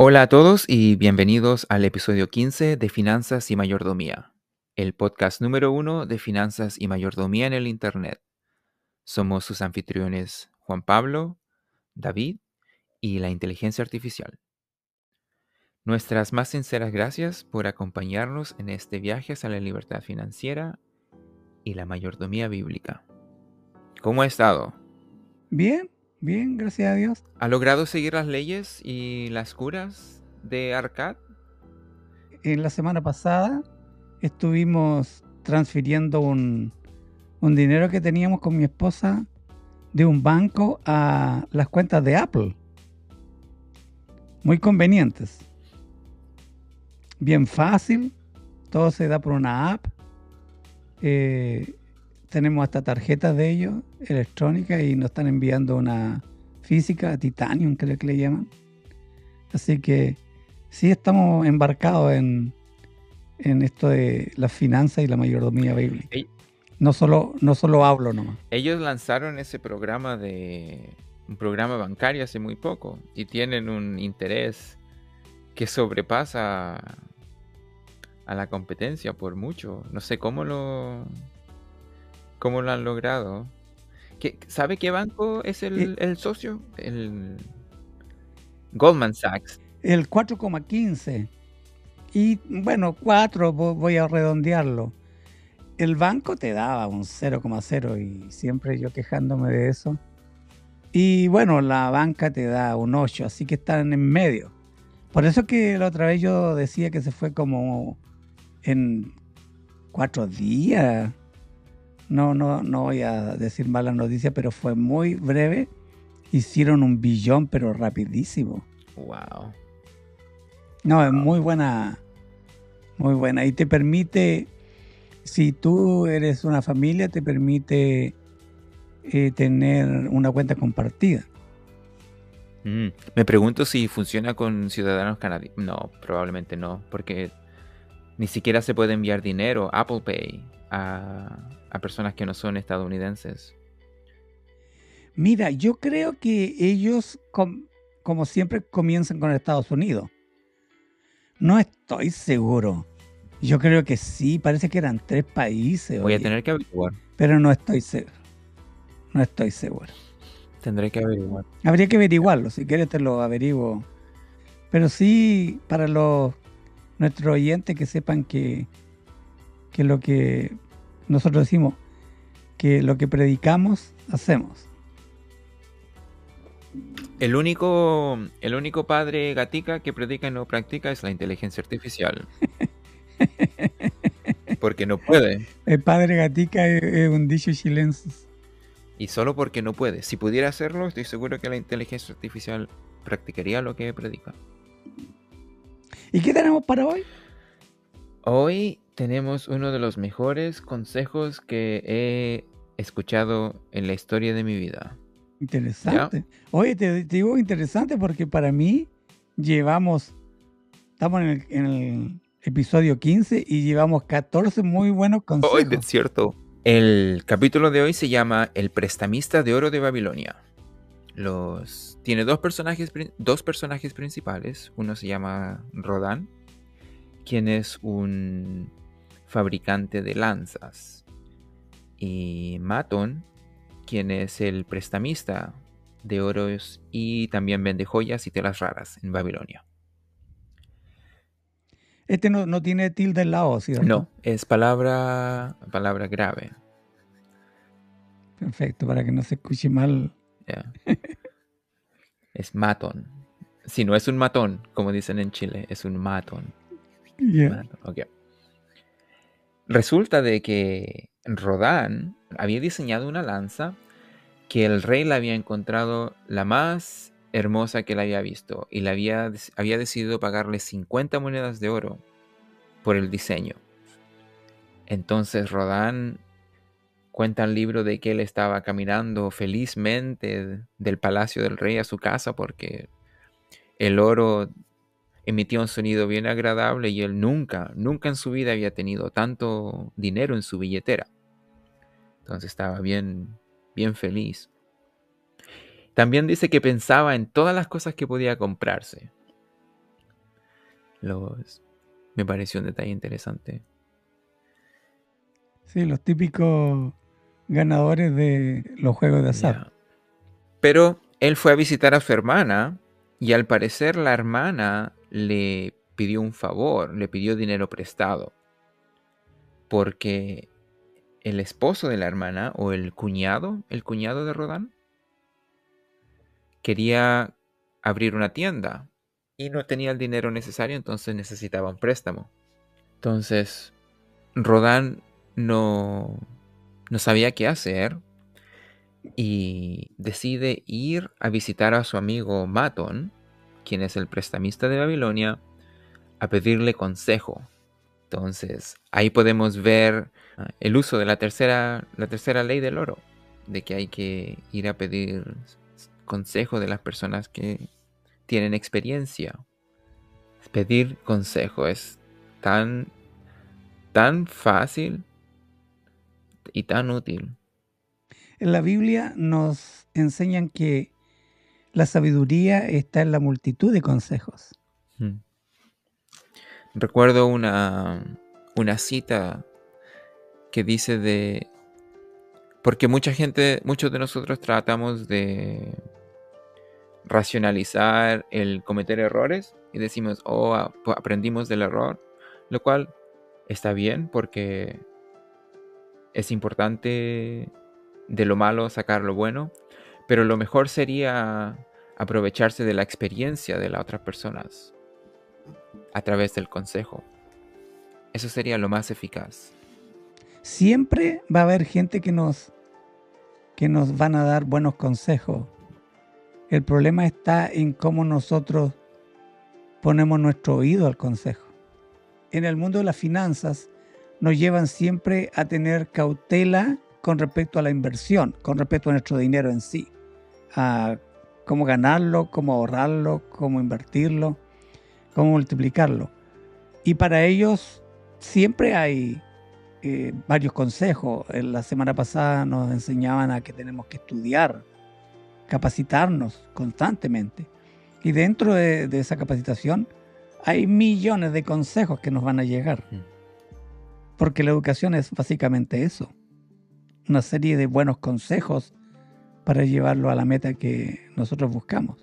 Hola a todos y bienvenidos al episodio 15 de Finanzas y Mayordomía, el podcast número uno de finanzas y mayordomía en el Internet. Somos sus anfitriones Juan Pablo, David y la inteligencia artificial. Nuestras más sinceras gracias por acompañarnos en este viaje hacia la libertad financiera y la mayordomía bíblica. ¿Cómo ha estado? Bien, bien, gracias a Dios. ¿Ha logrado seguir las leyes y las curas de Arcad? En la semana pasada estuvimos transfiriendo un, un dinero que teníamos con mi esposa de un banco a las cuentas de Apple. Muy convenientes. Bien fácil. Todo se da por una app. Eh, tenemos hasta tarjetas de ellos electrónicas y nos están enviando una física, Titanium creo que le llaman. Así que sí estamos embarcados en, en esto de las finanzas y la mayordomía bíblica. No solo, no solo hablo nomás. Ellos lanzaron ese programa de un programa bancario hace muy poco y tienen un interés que sobrepasa a la competencia por mucho. No sé cómo lo cómo lo han logrado. ¿Qué- ¿Sabe qué banco es el, el socio? El Goldman Sachs. El 4,15. Y bueno, 4, vo- voy a redondearlo. El banco te daba un 0,0 y siempre yo quejándome de eso. Y bueno, la banca te da un 8, así que están en medio. Por eso que la otra vez yo decía que se fue como en cuatro días. No, no, no voy a decir malas noticias, pero fue muy breve. Hicieron un billón, pero rapidísimo. Wow. No, es muy buena, muy buena. Y te permite, si tú eres una familia, te permite eh, tener una cuenta compartida. Mm, Me pregunto si funciona con ciudadanos canadienses. No, probablemente no, porque ni siquiera se puede enviar dinero, Apple Pay, a, a personas que no son estadounidenses. Mira, yo creo que ellos, com- como siempre, comienzan con Estados Unidos. No estoy seguro. Yo creo que sí, parece que eran tres países, Voy a tener que averiguar. pero no estoy seguro. No estoy seguro. Tendré que averiguar. Habría que averiguarlo, si quieres te lo averiguo. Pero sí, para los nuestros oyentes que sepan que, que lo que nosotros decimos, que lo que predicamos, hacemos. El único, el único padre gatica que predica y no practica es la inteligencia artificial. Porque no puede. El padre Gatica es, un dicho chilense. Y solo porque no puede. Si pudiera hacerlo, estoy seguro que la inteligencia artificial practicaría lo que predica. ¿Y qué tenemos para hoy? Hoy tenemos uno de los mejores consejos que he escuchado en la historia de mi vida. Interesante. Oye, te, te digo interesante porque para mí llevamos, estamos en el, en el episodio 15 y llevamos 14 muy buenos consejos. Hoy, es cierto. El capítulo de hoy se llama El prestamista de oro de Babilonia. Los tiene dos personajes, dos personajes principales. Uno se llama Rodán, quien es un fabricante de lanzas. Y Maton, quien es el prestamista de oros y también vende joyas y telas raras en Babilonia. Este no, no tiene tilde en la O, ¿cierto? No, es palabra, palabra grave. Perfecto, para que no se escuche mal. Es matón. Si no es un matón, como dicen en Chile, es un matón. Ok. Resulta de que Rodán había diseñado una lanza que el rey le había encontrado la más hermosa que le había visto y le había, había decidido pagarle 50 monedas de oro por el diseño. Entonces Rodán cuenta el libro de que él estaba caminando felizmente del palacio del rey a su casa porque el oro emitía un sonido bien agradable y él nunca, nunca en su vida había tenido tanto dinero en su billetera. Entonces estaba bien, bien feliz. También dice que pensaba en todas las cosas que podía comprarse. Los, me pareció un detalle interesante. Sí, los típicos ganadores de los juegos de azar. Pero él fue a visitar a su hermana y al parecer la hermana le pidió un favor, le pidió dinero prestado. Porque el esposo de la hermana o el cuñado, el cuñado de Rodán, quería abrir una tienda y no tenía el dinero necesario, entonces necesitaba un préstamo. Entonces, Rodán no, no sabía qué hacer y decide ir a visitar a su amigo Maton, quien es el prestamista de Babilonia, a pedirle consejo. Entonces, ahí podemos ver ah, el uso de la tercera, la tercera ley del oro, de que hay que ir a pedir consejo de las personas que tienen experiencia. Pedir consejo es tan, tan fácil y tan útil. En la Biblia nos enseñan que la sabiduría está en la multitud de consejos. Mm. Recuerdo una, una cita que dice de... Porque mucha gente, muchos de nosotros tratamos de racionalizar el cometer errores y decimos, oh, pues aprendimos del error, lo cual está bien porque es importante de lo malo sacar lo bueno, pero lo mejor sería aprovecharse de la experiencia de las otras personas a través del consejo. Eso sería lo más eficaz. Siempre va a haber gente que nos que nos van a dar buenos consejos. El problema está en cómo nosotros ponemos nuestro oído al consejo. En el mundo de las finanzas nos llevan siempre a tener cautela con respecto a la inversión, con respecto a nuestro dinero en sí, a cómo ganarlo, cómo ahorrarlo, cómo invertirlo, cómo multiplicarlo. Y para ellos siempre hay eh, varios consejos. En la semana pasada nos enseñaban a que tenemos que estudiar, capacitarnos constantemente. Y dentro de, de esa capacitación hay millones de consejos que nos van a llegar. Mm. Porque la educación es básicamente eso. Una serie de buenos consejos para llevarlo a la meta que nosotros buscamos.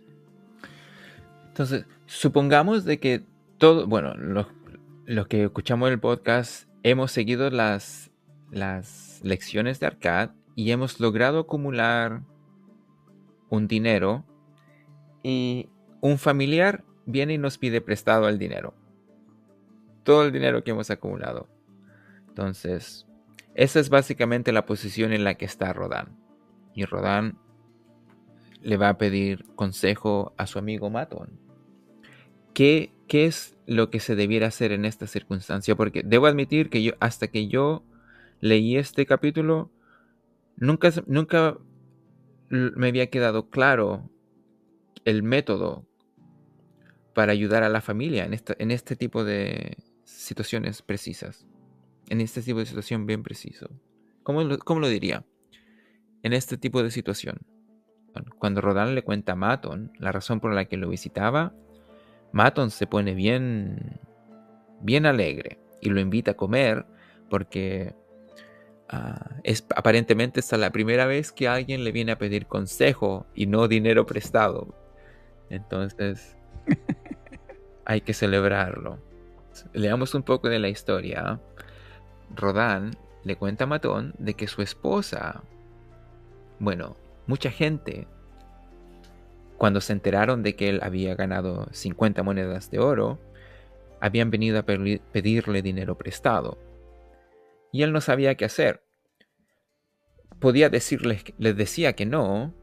Entonces, supongamos de que todo, bueno, los, que escuchamos el podcast hemos seguido las, las lecciones de Arcad y hemos logrado acumular un dinero y un familiar viene y nos pide prestado el dinero. Todo el dinero que hemos acumulado. Entonces, esa es básicamente la posición en la que está Rodán. Y Rodán le va a pedir consejo a su amigo Matón. ¿Qué, ¿Qué es lo que se debiera hacer en esta circunstancia? Porque debo admitir que yo, hasta que yo leí este capítulo, nunca, nunca me había quedado claro el método para ayudar a la familia en, esta, en este tipo de situaciones precisas. En este tipo de situación bien preciso. ¿Cómo lo, cómo lo diría? En este tipo de situación. Cuando Rodán le cuenta a Maton la razón por la que lo visitaba, Maton se pone bien, bien alegre y lo invita a comer porque Ah, es, aparentemente esta es la primera vez que alguien le viene a pedir consejo y no dinero prestado. Entonces, hay que celebrarlo. Leamos un poco de la historia. Rodán le cuenta a Matón de que su esposa, bueno, mucha gente, cuando se enteraron de que él había ganado 50 monedas de oro, habían venido a pedirle dinero prestado y él no sabía qué hacer. Podía decirles, les decía que no,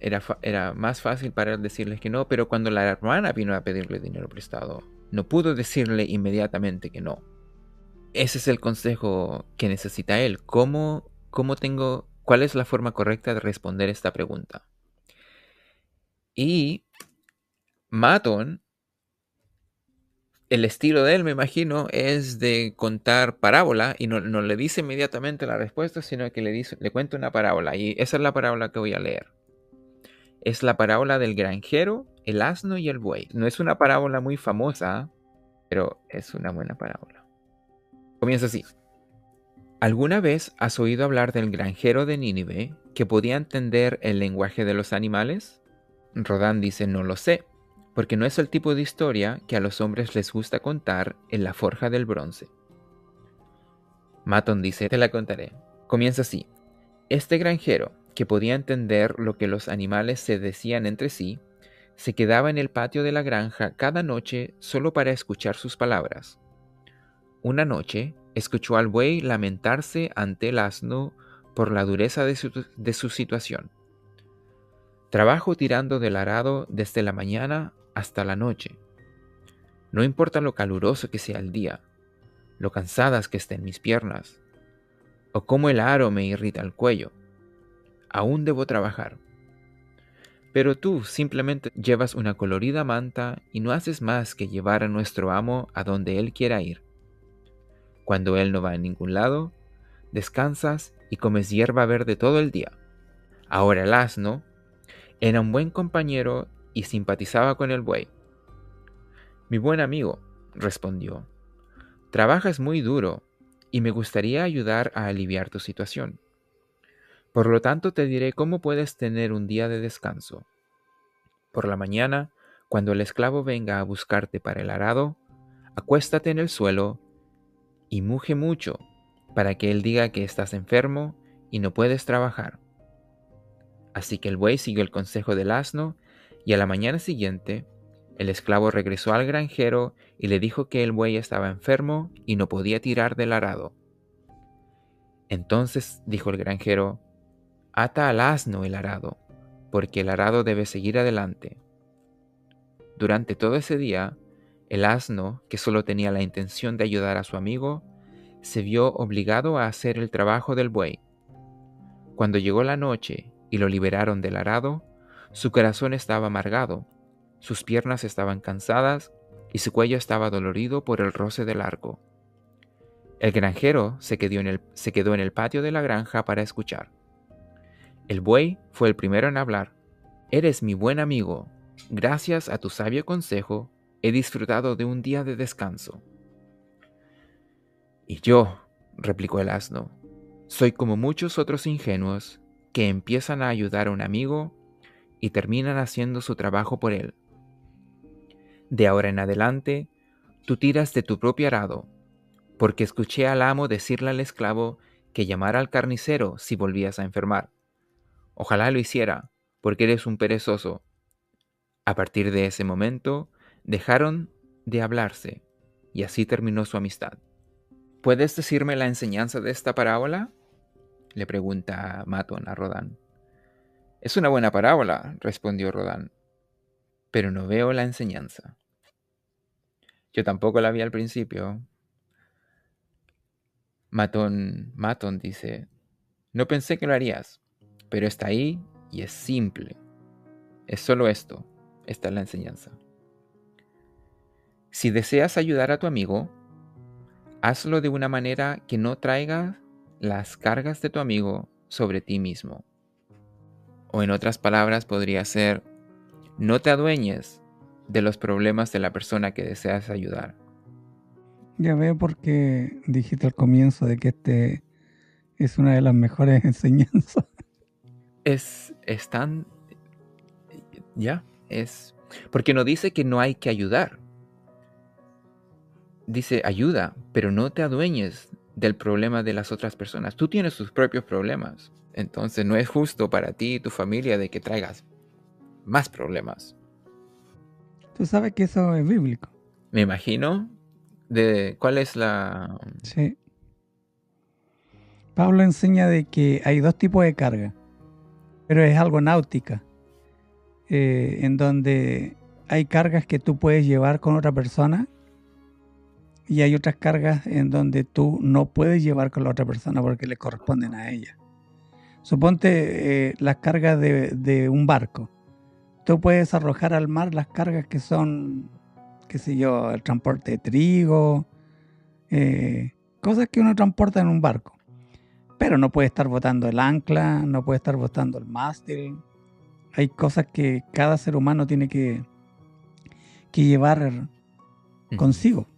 era, era más fácil para él decirles que no, pero cuando la hermana vino a pedirle dinero prestado, no pudo decirle inmediatamente que no. Ese es el consejo que necesita él. ¿Cómo, cómo tengo, cuál es la forma correcta de responder esta pregunta? Y Maton el estilo de él, me imagino, es de contar parábola y no, le dice inmediatamente la respuesta, sino que le, dice, le cuenta una parábola. Y esa es la parábola que voy a leer. Es la parábola del granjero, el asno y el buey. No es una parábola muy famosa, pero es una buena parábola. Comienza así. ¿Alguna vez has oído hablar del granjero de Nínive que podía entender el lenguaje de los animales? Rodán dice, no lo sé, porque no es el tipo de historia que a los hombres les gusta contar en la forja del bronce. Maton dice, te la contaré. Comienza así. Este granjero, que podía entender lo que los animales se decían entre sí, se quedaba en el patio de la granja cada noche solo para escuchar sus palabras. Una noche escuchó al buey lamentarse ante el asno por la dureza de su, situación. Trabajo tirando del arado desde la mañana hasta la noche. No importa lo caluroso que sea el día, lo cansadas que estén mis piernas, o cómo el aro me irrita el cuello. Aún debo trabajar. Pero tú simplemente llevas una colorida manta y no haces más que llevar a nuestro amo a donde él quiera ir. Cuando él no va a ningún lado, descansas y comes hierba verde todo el día. Ahora el asno era un buen compañero y simpatizaba con el buey. Mi buen amigo, respondió, trabajas muy duro y me gustaría ayudar a aliviar tu situación. Por lo tanto, te diré cómo puedes tener un día de descanso. Por la mañana, cuando el esclavo venga a buscarte para el arado, acuéstate en el suelo y muge mucho para que él diga que estás enfermo y no puedes trabajar. Así que el buey siguió el consejo del asno y a la mañana siguiente el esclavo regresó al granjero y le dijo que el buey estaba enfermo y no podía tirar del arado. Entonces dijo el granjero, Ata al asno el arado, porque el arado debe seguir adelante. Durante todo ese día, el asno, que solo tenía la intención de ayudar a su amigo, se vio obligado a hacer el trabajo del buey. Cuando llegó la noche y lo liberaron del arado, su corazón estaba amargado, sus piernas estaban cansadas y su cuello estaba dolorido por el roce del arco. El granjero se quedó, en el, se quedó en el patio de la granja para escuchar. El buey fue el primero en hablar. Eres mi buen amigo. Gracias a tu sabio consejo, he disfrutado de un día de descanso. Y yo, replicó el asno, soy como muchos otros ingenuos que empiezan a ayudar a un amigo y terminan haciendo su trabajo por él. De ahora en adelante, tú tiras de tu propio arado, porque escuché al amo decirle al esclavo que llamara al carnicero si volvías a enfermar. Ojalá lo hiciera, porque eres un perezoso. A partir de ese momento, dejaron de hablarse, y así terminó su amistad. ¿Puedes decirme la enseñanza de esta parábola? le pregunta Maton a Rodán. Es una buena parábola, respondió Rodán, pero no veo la enseñanza. Yo tampoco la vi al principio. Maton, Maton dice, no pensé que lo harías pero está ahí y es simple. Es solo esto. Esta es la enseñanza. Si deseas ayudar a tu amigo, hazlo de una manera que no traiga las cargas de tu amigo sobre ti mismo. O en otras palabras podría ser, no te adueñes de los problemas de la persona que deseas ayudar. Ya veo por qué dijiste al comienzo de que este es una de las mejores enseñanzas es, tan... Ya, es... Porque no dice que no hay que ayudar. Dice ayuda, pero no te adueñes del problema de las otras personas. Tú tienes tus propios problemas. Entonces no es justo para ti y tu familia de que traigas más problemas. Tú sabes que eso es bíblico. Me imagino. De, ¿Cuál es la...? Sí. Pablo enseña de que hay dos tipos de carga pero es algo náutica, eh, en donde hay cargas que tú puedes llevar con otra persona y hay otras cargas en donde tú no puedes llevar con la otra persona porque le corresponden a ella. Suponte eh, las cargas de, un barco. Tú puedes arrojar al mar las cargas que son, qué sé yo, el transporte de trigo, eh, cosas que uno transporta en un barco. Pero no puede estar botando el ancla, no puede estar botando el mástil. Hay cosas que cada ser humano tiene que, que llevar consigo.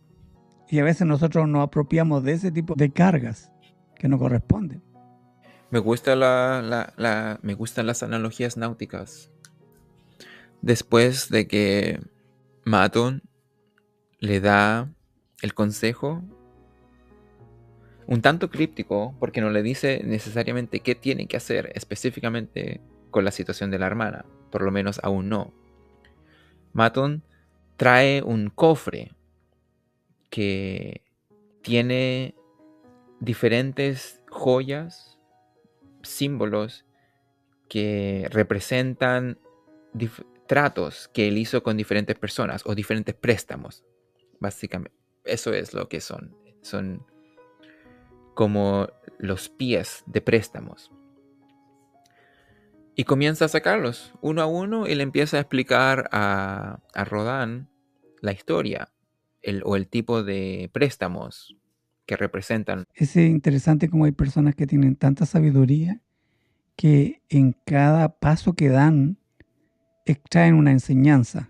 Y a veces nosotros nos apropiamos de ese tipo de cargas que no corresponden. Me, gusta la, me gustan las analogías náuticas. Después de que Maton le da el consejo un tanto críptico porque no le dice necesariamente qué tiene que hacer específicamente con la situación de la hermana, por lo menos aún no. Maton trae un cofre que tiene diferentes joyas, símbolos que representan tratos que él hizo con diferentes personas o diferentes préstamos. Básicamente, eso es lo que son. Son como los pies de préstamos. Y comienza a sacarlos uno a uno y le empieza a explicar a, a Rodán la historia o el tipo de préstamos que representan. Es interesante como hay personas que tienen tanta sabiduría que en cada paso que dan extraen una enseñanza,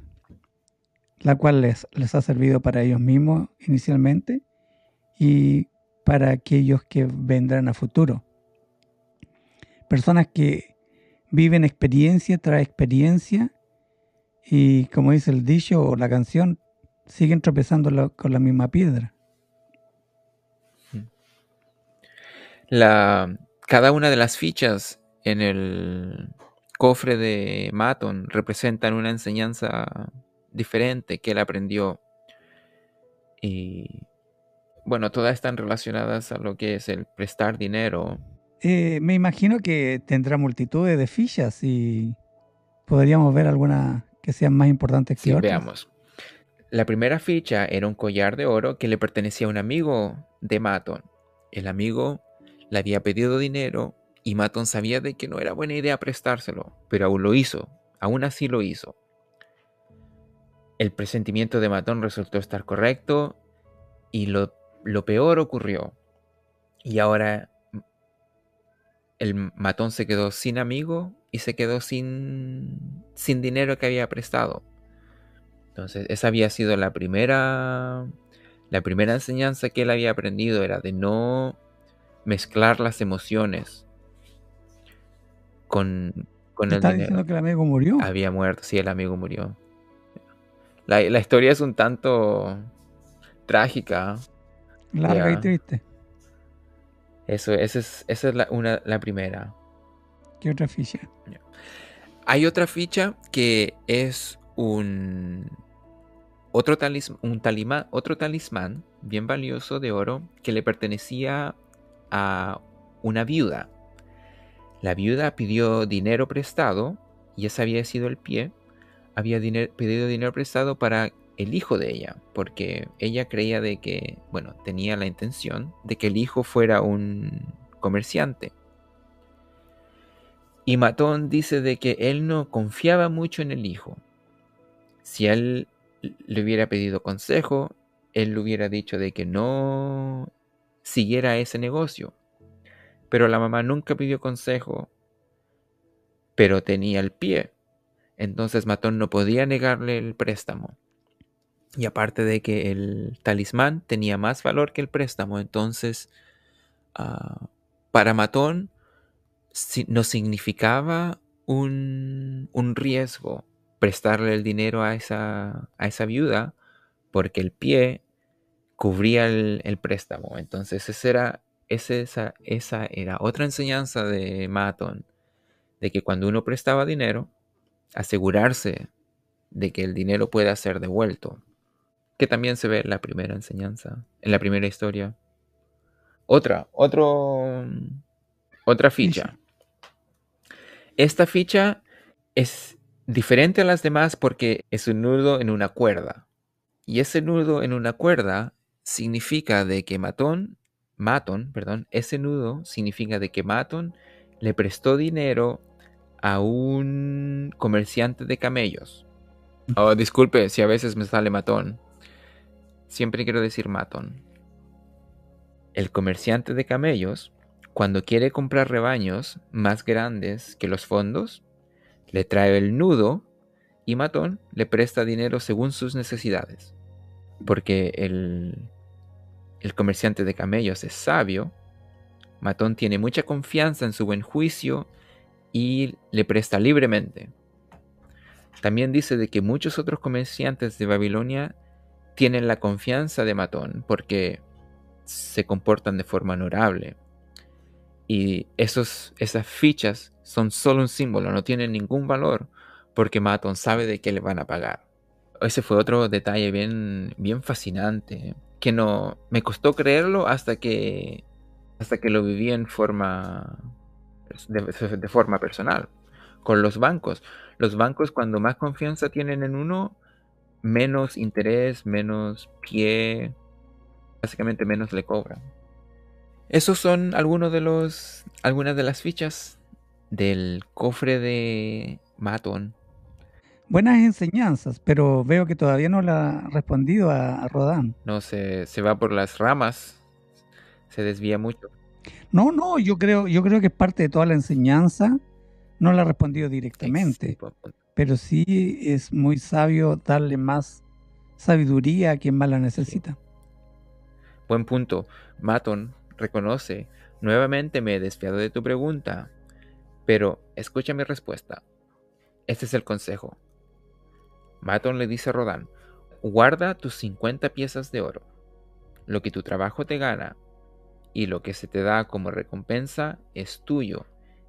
la cual les, les ha servido para ellos mismos inicialmente y para aquellos que vendrán a futuro. Personas que viven experiencia tras experiencia y como dice el dicho o la canción, siguen tropezando con la misma piedra. La, cada una de las fichas en el cofre de Maton representan una enseñanza diferente que él aprendió. Y bueno, todas están relacionadas a lo que es el prestar dinero. Eh, me imagino que tendrá multitudes de fichas y podríamos ver alguna que sean más importantes que sí, otras. Veamos. La primera ficha era un collar de oro que le pertenecía a un amigo de Maton. El amigo le había pedido dinero y Maton sabía de que no era buena idea prestárselo, pero aún lo hizo, aún así lo hizo. El presentimiento de Matón resultó estar correcto y lo, lo peor ocurrió. Y ahora el matón se quedó sin amigo y se quedó sin, sin dinero que había prestado. Entonces, esa había sido la primera, la primera enseñanza que él había aprendido, era de no mezclar las emociones con, con el ¿Estás diciendo que el amigo murió? Había muerto, sí, el amigo murió. La, la historia es un tanto trágica. Larga y triste. Eso, esa es, esa es la, una, la primera. ¿Qué otra ficha? Hay otra ficha que es un otro, talismán, un otro talismán bien valioso de oro que le pertenecía a una viuda. La viuda pidió dinero prestado, y ese había sido el pie, había pedido dinero prestado para el hijo de ella, porque ella creía de que, bueno, tenía la intención de que el hijo fuera un comerciante. Y Matón dice de que él no confiaba mucho en el hijo. Si él le hubiera pedido consejo, él le hubiera dicho de que no siguiera ese negocio. Pero la mamá nunca pidió consejo, pero tenía el pie. Entonces Matón no podía negarle el préstamo. Y aparte de que el talismán tenía más valor que el préstamo, entonces uh, para Matón si, no significaba un, un, riesgo prestarle el dinero a esa, a esa viuda porque el pie cubría el, el préstamo. Entonces esa era, esa, esa era otra enseñanza de Matón, de que cuando uno prestaba dinero, asegurarse de que el dinero pueda ser devuelto que también se ve en la primera enseñanza, en la primera historia. Otra, otro, otra ficha. Esta ficha es diferente a las demás porque es un nudo en una cuerda. Y ese nudo en una cuerda significa de que Matón, Matón, perdón, ese nudo significa de que Matón le prestó dinero a un comerciante de camellos. Oh, disculpe si a veces me sale matón. Siempre quiero decir matón. El comerciante de camellos, cuando quiere comprar rebaños más grandes que los fondos, le trae el nudo y matón le presta dinero según sus necesidades. Porque el, el comerciante de camellos es sabio, Matón tiene mucha confianza en su buen juicio y le presta libremente. También dice de que muchos otros comerciantes de Babilonia tienen la confianza de Matón porque se comportan de forma honorable. Y esos, esas fichas son solo un símbolo, no tienen ningún valor porque Matón sabe de qué le van a pagar. Ese fue otro detalle bien, bien fascinante que no me costó creerlo hasta que hasta que lo viví en forma de, forma personal con los bancos. Los bancos cuando más confianza tienen en uno, menos interés, menos pie, básicamente menos le cobran. Esos son algunos de los algunas de las fichas del cofre de Maton. Buenas enseñanzas, pero veo que todavía no la ha respondido a, a Rodán. No, se, se va por las ramas se desvía mucho. No, no, yo creo, yo creo que es parte de toda la enseñanza. No la ha respondido directamente, pero sí es muy sabio darle más sabiduría a quien más la necesita. Buen punto. Maton reconoce, nuevamente me he desviado de tu pregunta, pero escucha mi respuesta. Este es el consejo. Maton le dice a Rodán, guarda tus 50 piezas de oro. Lo que tu trabajo te gana y lo que se te da como recompensa es tuyo,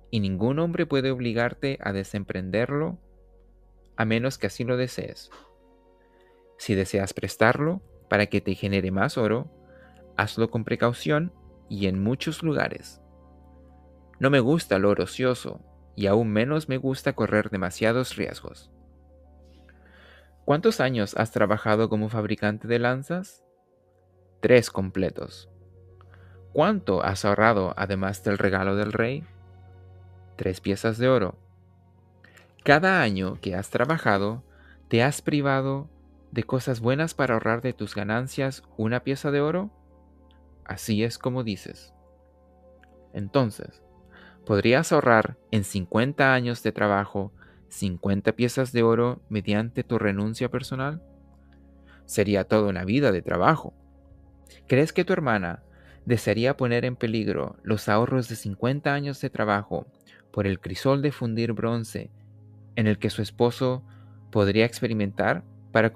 y ningún hombre puede obligarte a desemprenderlo a menos que así lo desees. Si deseas prestarlo para que te genere más oro, hazlo con precaución y en muchos lugares. No me gusta lo ocioso, y aún menos me gusta correr demasiados riesgos. ¿Cuántos años has trabajado como fabricante de lanzas? Tres completos. ¿Cuánto has ahorrado además del regalo del rey? Tres piezas de oro. Cada año que has trabajado, ¿te has privado de cosas buenas para ahorrar de tus ganancias una pieza de oro? Así es como dices. Entonces, ¿podrías ahorrar en 50 años de trabajo 50 piezas de oro mediante tu renuncia personal? Sería toda una vida de trabajo. ¿Crees que tu hermana desearía poner en peligro los ahorros de 50 años de trabajo por el crisol de fundir bronce en el que su esposo podría experimentar para,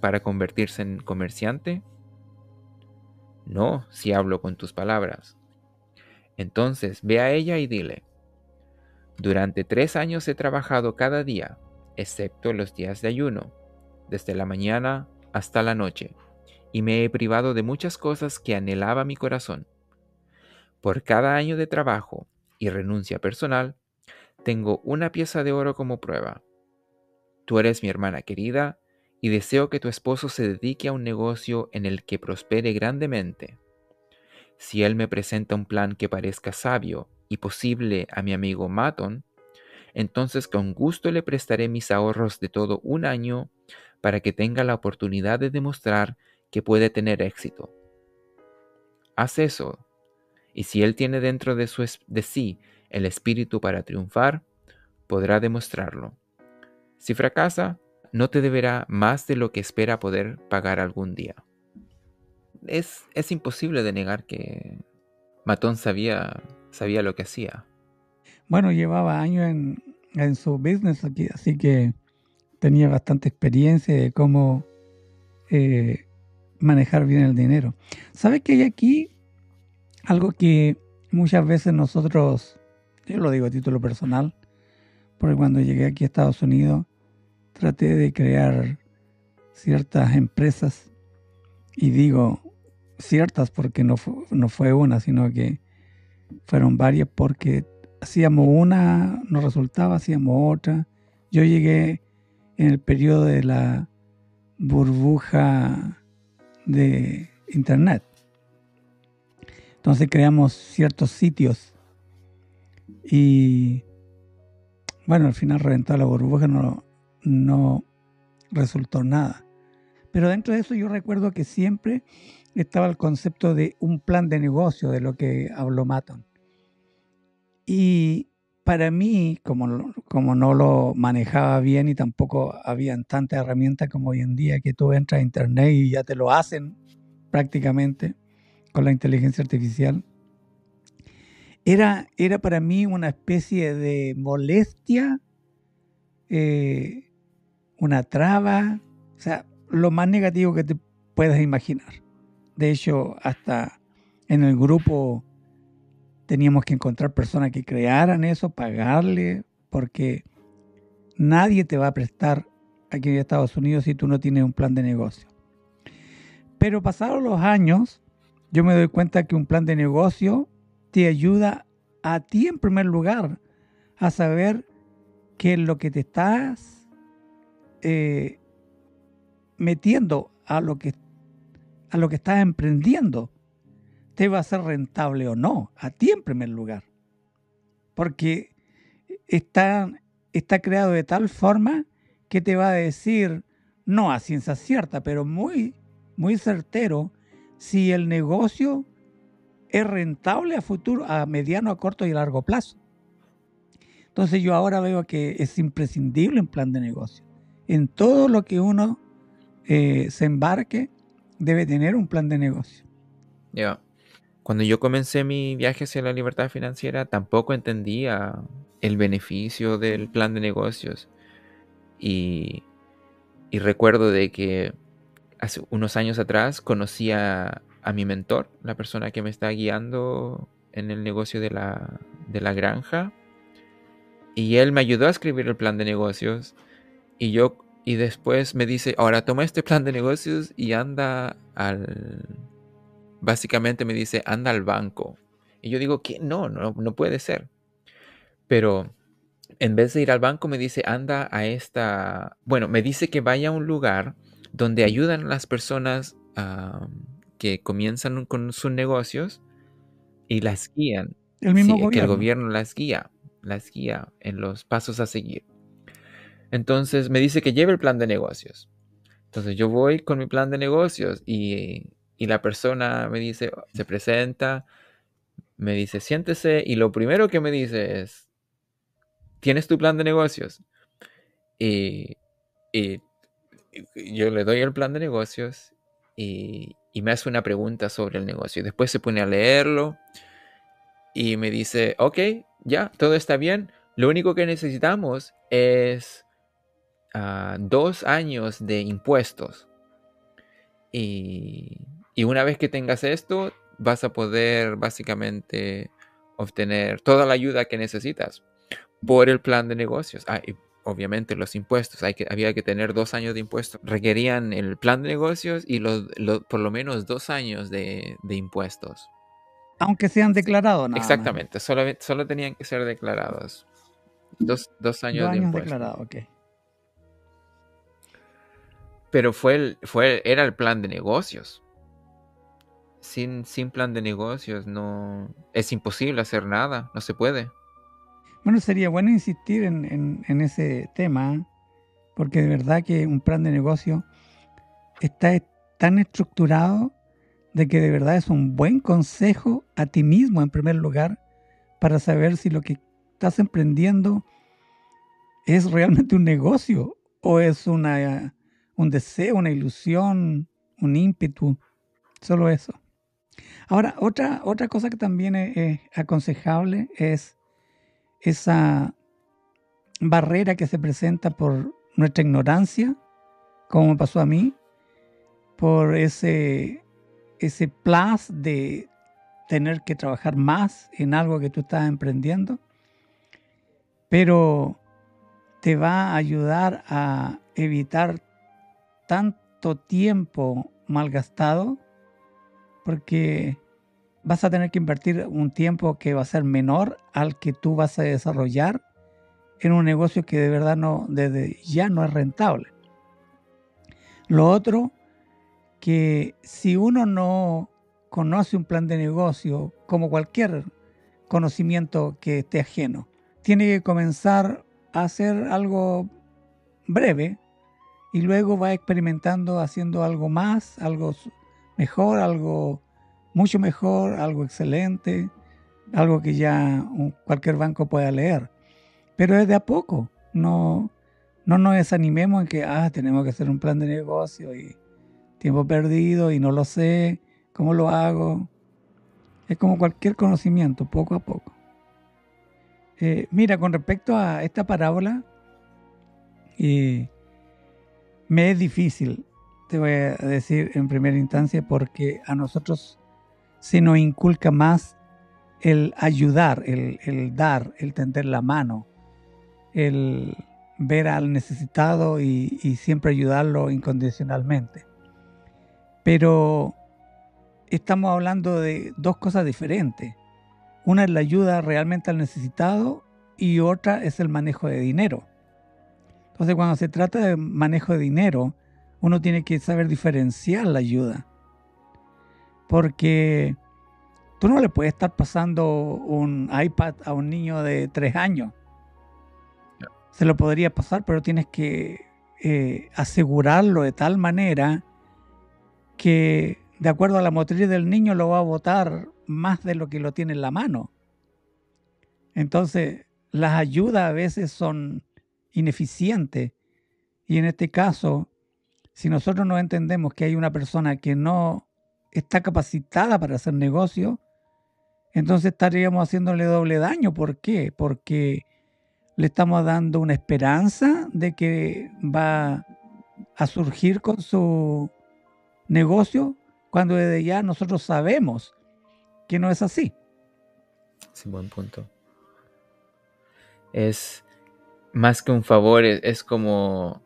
para convertirse en comerciante? No, si hablo con tus palabras. Entonces ve a ella y dile, durante tres años he trabajado cada día, excepto los días de ayuno, desde la mañana hasta la noche y me he privado de muchas cosas que anhelaba mi corazón. Por cada año de trabajo y renuncia personal, tengo una pieza de oro como prueba. Tú eres mi hermana querida y deseo que tu esposo se dedique a un negocio en el que prospere grandemente. Si él me presenta un plan que parezca sabio y posible a mi amigo Maton, entonces con gusto le prestaré mis ahorros de todo un año para que tenga la oportunidad de demostrar que puede tener éxito. Haz eso, y si Él tiene dentro de, de sí el espíritu para triunfar, podrá demostrarlo. Si fracasa, no te deberá más de lo que espera poder pagar algún día. Es, es imposible de negar que Matón sabía, sabía lo que hacía. Bueno, llevaba años en, en su business aquí, así que tenía bastante experiencia de cómo eh, manejar bien el dinero. ¿Sabe que hay aquí algo que muchas veces nosotros, yo lo digo a título personal, porque cuando llegué aquí a Estados Unidos traté de crear ciertas empresas y digo ciertas porque no fue, no fue una, sino que fueron varias porque hacíamos una, no resultaba, hacíamos otra. Yo llegué en el periodo de la burbuja de Internet. Entonces creamos ciertos sitios y bueno, al final reventó la burbuja, no, no resultó nada. Pero dentro de eso yo recuerdo que siempre estaba el concepto de un plan de negocio, de lo que habló Maton. Y para mí, como, como no lo manejaba bien y tampoco habían tantas herramientas como hoy en día que tú entras a internet y ya te lo hacen prácticamente, con la inteligencia artificial, era, era para mí una especie de molestia, eh, una traba, o sea, lo más negativo que te puedas imaginar. De hecho, hasta en el grupo teníamos que encontrar personas que crearan eso, pagarle, porque nadie te va a prestar aquí en Estados Unidos si tú no tienes un plan de negocio. Pero pasados los años, yo me doy cuenta que un plan de negocio te ayuda a ti en primer lugar a saber que lo que te estás eh, metiendo a lo que a lo que estás emprendiendo te va a ser rentable o no, a ti en primer lugar. Porque está, está creado de tal forma que te va a decir, no a ciencia cierta, pero muy, muy certero, si el negocio es rentable a futuro, a mediano, a corto y a largo plazo. Entonces yo ahora veo que es imprescindible un plan de negocio. En todo lo que uno eh, se embarque, debe tener un plan de negocio. Ya. Cuando yo comencé mi viaje hacia la libertad financiera, tampoco entendía el beneficio del plan de negocios. Y, recuerdo de que hace unos años atrás conocí a, mi mentor, la persona que me está guiando en el negocio de la, de la granja. Y él me ayudó a escribir el plan de negocios. Y yo y después me dice, ahora toma este plan de negocios y anda al... Básicamente me dice, anda al banco. Y yo digo que no, no, no puede ser. Pero en vez de ir al banco me dice, anda a esta... Bueno, me dice que vaya a un lugar donde ayudan a las personas que comienzan con sus negocios y las guían. El mismo gobierno. Que el gobierno las guía, las guía en los pasos a seguir. Entonces me dice que lleve el plan de negocios. Entonces yo voy con mi plan de negocios y, la persona me dice, se presenta, me dice, siéntese y lo primero que me dice es, ¿tienes tu plan de negocios? Y, yo le doy el plan de negocios y, y, me hace una pregunta sobre el negocio. Después se pone a leerlo y me dice, ok, ya, todo está bien. Lo único que necesitamos es dos años de impuestos. Y, una vez que tengas esto, vas a poder básicamente obtener toda la ayuda que necesitas por el plan de negocios. Ah, y obviamente los impuestos, hay que, había que tener dos años de impuestos. Requerían el plan de negocios y por lo menos dos años de, impuestos. Aunque sean declarados, Exactamente, solo, solo tenían que ser declarados. Dos, años, de impuestos. Pero fue el, fue, era el plan de negocios. Sin, sin plan de negocios no es imposible hacer nada, no se puede. Bueno, sería bueno insistir en, ese tema, porque de verdad que un plan de negocio está tan estructurado de que de verdad es un buen consejo a ti mismo en primer lugar para saber si lo que estás emprendiendo es realmente un negocio o es una un deseo, una ilusión, un ímpetu, solo eso. Ahora, otra, otra cosa que también es, aconsejable es esa barrera que se presenta por nuestra ignorancia, como me pasó a mí, por ese, ese plus de tener que trabajar más en algo que tú estás emprendiendo, pero te va a ayudar a evitar tanto tiempo malgastado porque vas a tener que invertir un tiempo que va a ser menor al que tú vas a desarrollar en un negocio que de verdad no, desde ya no es rentable. Lo otro, que si uno no conoce un plan de negocio, como cualquier conocimiento que esté ajeno, tiene que comenzar a hacer algo breve, y luego va experimentando haciendo algo más, algo mejor, algo mucho mejor, algo excelente, algo que ya cualquier banco pueda leer. Pero es de a poco, no, no nos desanimemos en que ah, tenemos que hacer un plan de negocio y tiempo perdido y no lo sé, ¿cómo lo hago? Es como cualquier conocimiento, poco a poco. Eh, mira, con respecto a esta parábola, eh, me es difícil, te voy a decir en primera instancia, porque a nosotros se nos inculca más el ayudar, el, dar, el tender la mano, el ver al necesitado y, y siempre ayudarlo incondicionalmente. Pero estamos hablando de dos cosas diferentes. Una es la ayuda realmente al necesitado y otra es el manejo de dinero. Entonces cuando se trata de manejo de dinero, uno tiene que saber diferenciar la ayuda. Porque tú no le puedes estar pasando un iPad a un niño de tres años. Se lo podría pasar, pero tienes que eh, asegurarlo de tal manera que de acuerdo a la motriz del niño lo va a botar más de lo que lo tiene en la mano. Entonces, las ayudas a veces son ineficientes y en este caso, si nosotros no entendemos que hay una persona que no está capacitada para hacer negocio, entonces estaríamos haciéndole doble daño. ¿Por qué? Porque le estamos dando una esperanza de que va a surgir con su negocio cuando desde ya nosotros sabemos que no es así. Sí, buen punto. Es más que un favor, es, como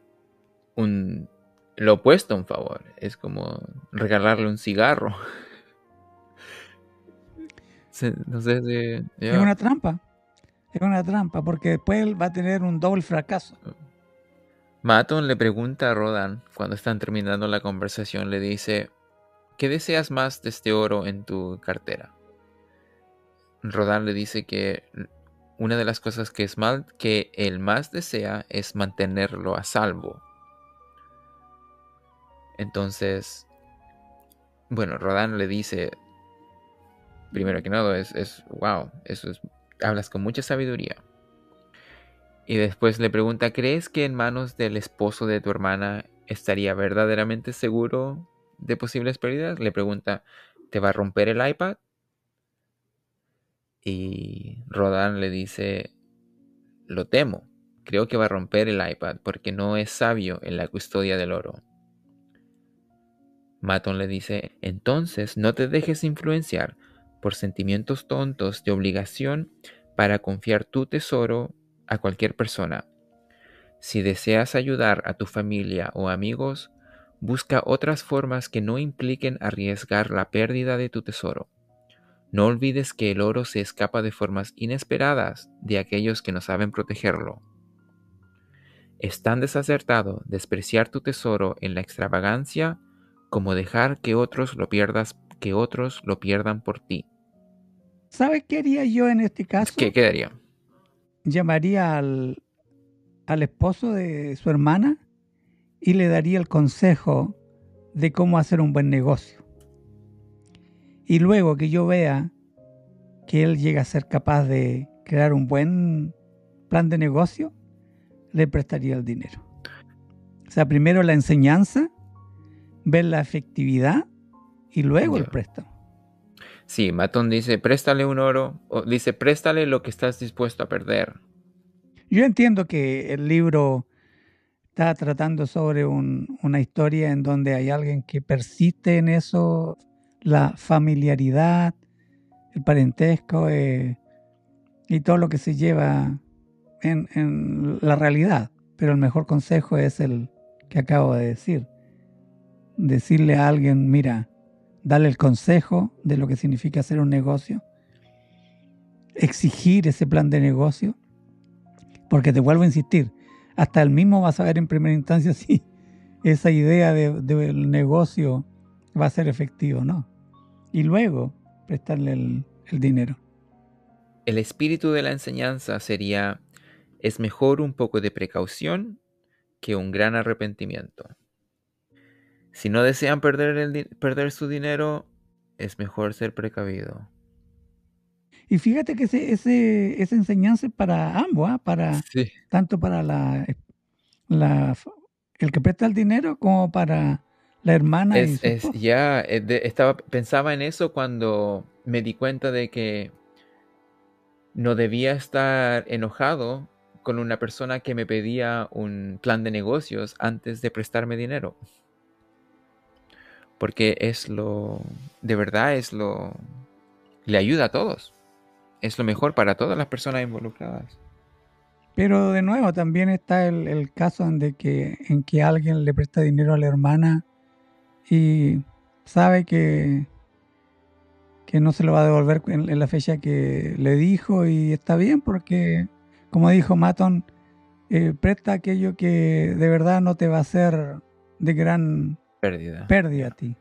un lo opuesto a un favor. Es como regalarle un cigarro. no sé Es una trampa. Es una trampa, porque después él va a tener un doble fracaso. Maton le pregunta a Rodan, cuando están terminando la conversación, le dice, ¿qué deseas más de este oro en tu cartera? Rodan le dice que una de las cosas que es mal que él más desea es mantenerlo a salvo. Entonces, bueno, Rodan le dice, primero que nada, es, es wow, eso es, hablas con mucha sabiduría. Y después le pregunta, ¿crees que en manos del esposo de tu hermana estaría verdaderamente seguro de posibles pérdidas? Le pregunta, ¿te va a romper el iPad? Y Rodan le dice, lo temo, creo que va a romper el iPad porque no es sabio en la custodia del oro. Maton le dice, entonces no te dejes influenciar por sentimientos tontos de obligación para confiar tu tesoro a cualquier persona. Si deseas ayudar a tu familia o amigos, busca otras formas que no impliquen arriesgar la pérdida de tu tesoro. No olvides que el oro se escapa de formas inesperadas de aquellos que no saben protegerlo. Es tan desacertado despreciar tu tesoro en la extravagancia como dejar que otros lo pierdas, que otros lo pierdan por ti. ¿Sabes qué haría yo en este caso? ¿Qué quedaría? Llamaría al, al esposo de su hermana y le daría el consejo de cómo hacer un buen negocio y luego que yo vea que él llega a ser capaz de crear un buen plan de negocio, le prestaría el dinero. O sea, primero la enseñanza, ver la efectividad y luego el préstamo. Sí, Matón dice, préstale un oro, o dice, préstale lo que estás dispuesto a perder. Yo entiendo que el libro está tratando sobre una historia en donde hay alguien que persiste en eso la familiaridad, el parentesco eh, y todo lo que se lleva en, la realidad. Pero el mejor consejo es el que acabo de decir. Decirle a alguien, mira, dale el consejo de lo que significa hacer un negocio, exigir ese plan de negocio, porque te vuelvo a insistir, hasta el mismo va a saber en primera instancia si esa idea del negocio va a ser efectivo, ¿no? Y luego prestarle el, dinero. El espíritu de la enseñanza sería, es mejor un poco de precaución que un gran arrepentimiento. Si no desean perder, el, perder su dinero, es mejor ser precavido. Y fíjate que ese, ese, esa enseñanza es para ambos, ¿ah? para, tanto para la, la, el que presta el dinero como para la hermana es, ya eh, estaba pensaba en eso cuando me di cuenta de que no debía estar enojado con una persona que me pedía un plan de negocios antes de prestarme dinero. Porque es lo, de verdad es lo, le ayuda a todos. Es lo mejor para todas las personas involucradas. Pero de nuevo, también está el, caso en, de que, en que alguien le presta dinero a la hermana y sabe que, que no se lo va a devolver en, la fecha que le dijo y está bien porque, como dijo Maton, eh, presta aquello que de verdad no te va a hacer de gran pérdida, pérdida a ti.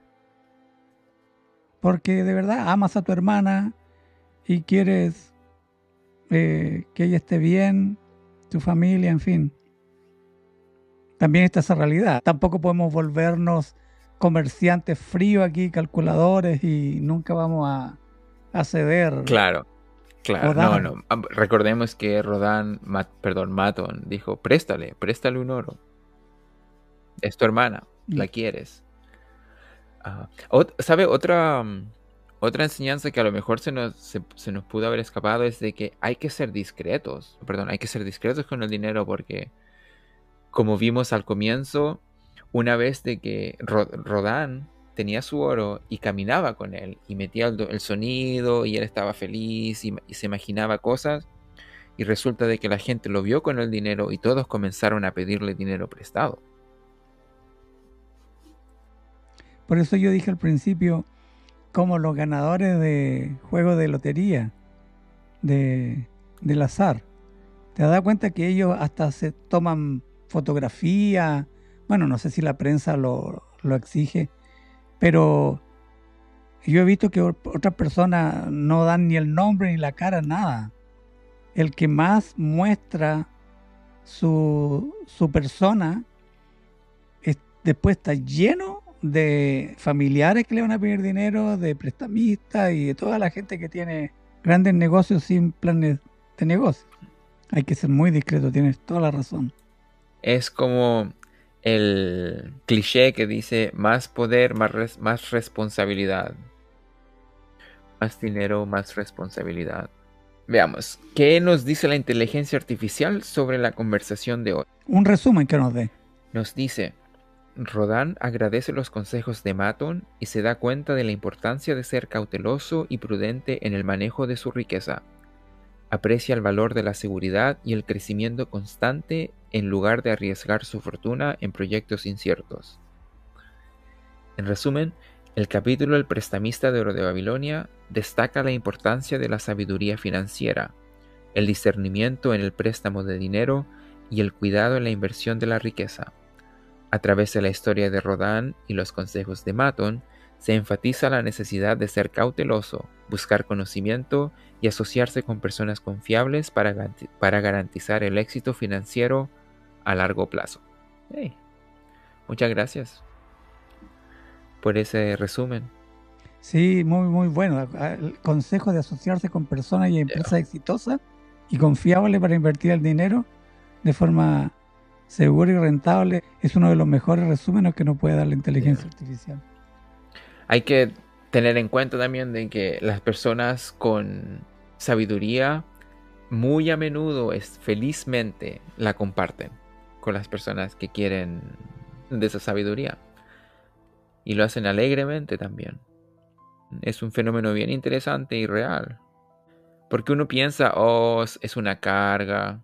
Porque de verdad amas a tu hermana y quieres eh, que ella esté bien, tu familia, en fin. También está esa realidad. Tampoco podemos volvernos comerciantes fríos aquí, calculadores, y nunca vamos a, ceder. Claro, claro. No, no. Recordemos que Rodán, perdón, Maton dijo, préstale, préstale un oro. Es tu hermana, la mm. quieres. ¿Sabe? Otra, otra enseñanza que a lo mejor se nos, se, nos pudo haber escapado es de que hay que ser discretos. Perdón, hay que ser discretos con el dinero porque, como vimos al comienzo, una vez de que Rodán tenía su oro y caminaba con él y metía el, sonido y él estaba feliz y, y, se imaginaba cosas y resulta de que la gente lo vio con el dinero y todos comenzaron a pedirle dinero prestado. Por eso yo dije al principio, como los ganadores de juegos de lotería, de, del azar, te das cuenta que ellos hasta se toman fotografía, bueno, no sé si la prensa lo, lo exige, pero yo he visto que otras personas no dan ni el nombre ni la cara, nada. El que más muestra su, su persona después está lleno de familiares que le van a pedir dinero, de prestamistas y de toda la gente que tiene grandes negocios sin planes de negocio. Hay que ser muy discreto, tienes toda la razón. Es como el cliché que dice más poder, más, más responsabilidad. Más dinero, más responsabilidad. Veamos, ¿qué nos dice la inteligencia artificial sobre la conversación de hoy? Un resumen que nos dé. Nos dice, Rodán agradece los consejos de Maton y se da cuenta de la importancia de ser cauteloso y prudente en el manejo de su riqueza. Aprecia el valor de la seguridad y el crecimiento constante en lugar de arriesgar su fortuna en proyectos inciertos. En resumen, el capítulo El prestamista de oro de Babilonia destaca la importancia de la sabiduría financiera, el discernimiento en el préstamo de dinero y el cuidado en la inversión de la riqueza. A través de la historia de Rodán y los consejos de Maton, se enfatiza la necesidad de ser cauteloso, buscar conocimiento y asociarse con personas confiables para, garantizar el éxito financiero a largo plazo. muchas gracias por ese resumen. Sí, muy, muy bueno. El consejo de asociarse con personas y empresas exitosas y confiables para invertir el dinero de forma seguro y rentable es uno de los mejores resúmenes que nos puede dar la inteligencia artificial. Hay que tener en cuenta también de que las personas con sabiduría muy a menudo es felizmente la comparten con las personas que quieren de esa sabiduría y lo hacen alegremente también. Es un fenómeno bien interesante y real. Porque uno piensa, oh, es una carga,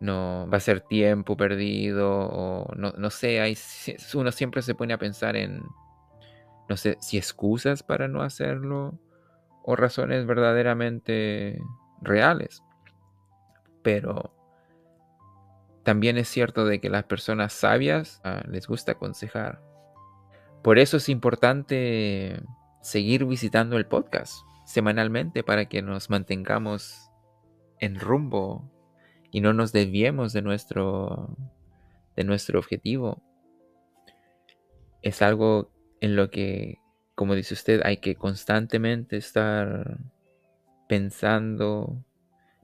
no va a ser tiempo perdido o no, no sé, hay, uno siempre se pone a pensar en, no sé, si excusas para no hacerlo o razones verdaderamente reales. Pero también es cierto de que las personas sabias ah, les gusta aconsejar. Por eso es importante seguir visitando el podcast semanalmente para que nos mantengamos en rumbo y no nos desviemos de nuestro, de nuestro objetivo. Es algo en lo que, como dice usted, hay que constantemente estar pensando,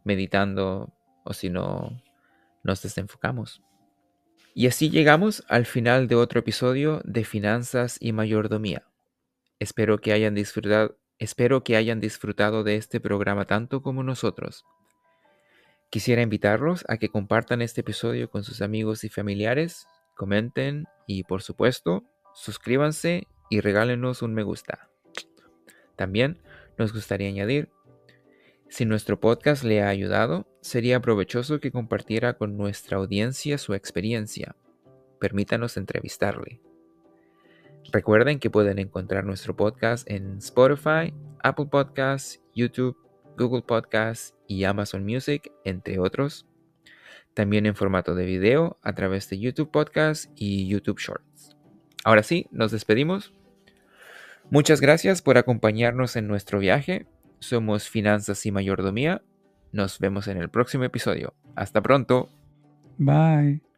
meditando, o si no, nos desenfocamos. Y así llegamos al final de otro episodio de Finanzas y Mayordomía. Espero que hayan disfrutado, Espero que hayan disfrutado de este programa tanto como nosotros. Quisiera invitarlos a que compartan este episodio con sus amigos y familiares, comenten y por supuesto, suscríbanse y regálenos un me gusta. También nos gustaría añadir, si nuestro podcast le ha ayudado, sería provechoso que compartiera con nuestra audiencia su experiencia. Permítanos entrevistarle. Recuerden que pueden encontrar nuestro podcast en Spotify, Apple Podcasts, YouTube, Google Podcasts y Amazon Music, entre otros. También en formato de video a través de YouTube Podcasts y YouTube Shorts. Ahora sí, nos despedimos. Muchas gracias por acompañarnos en nuestro viaje. Somos Finanzas y Mayordomía. Nos vemos en el próximo episodio. Hasta pronto. Bye.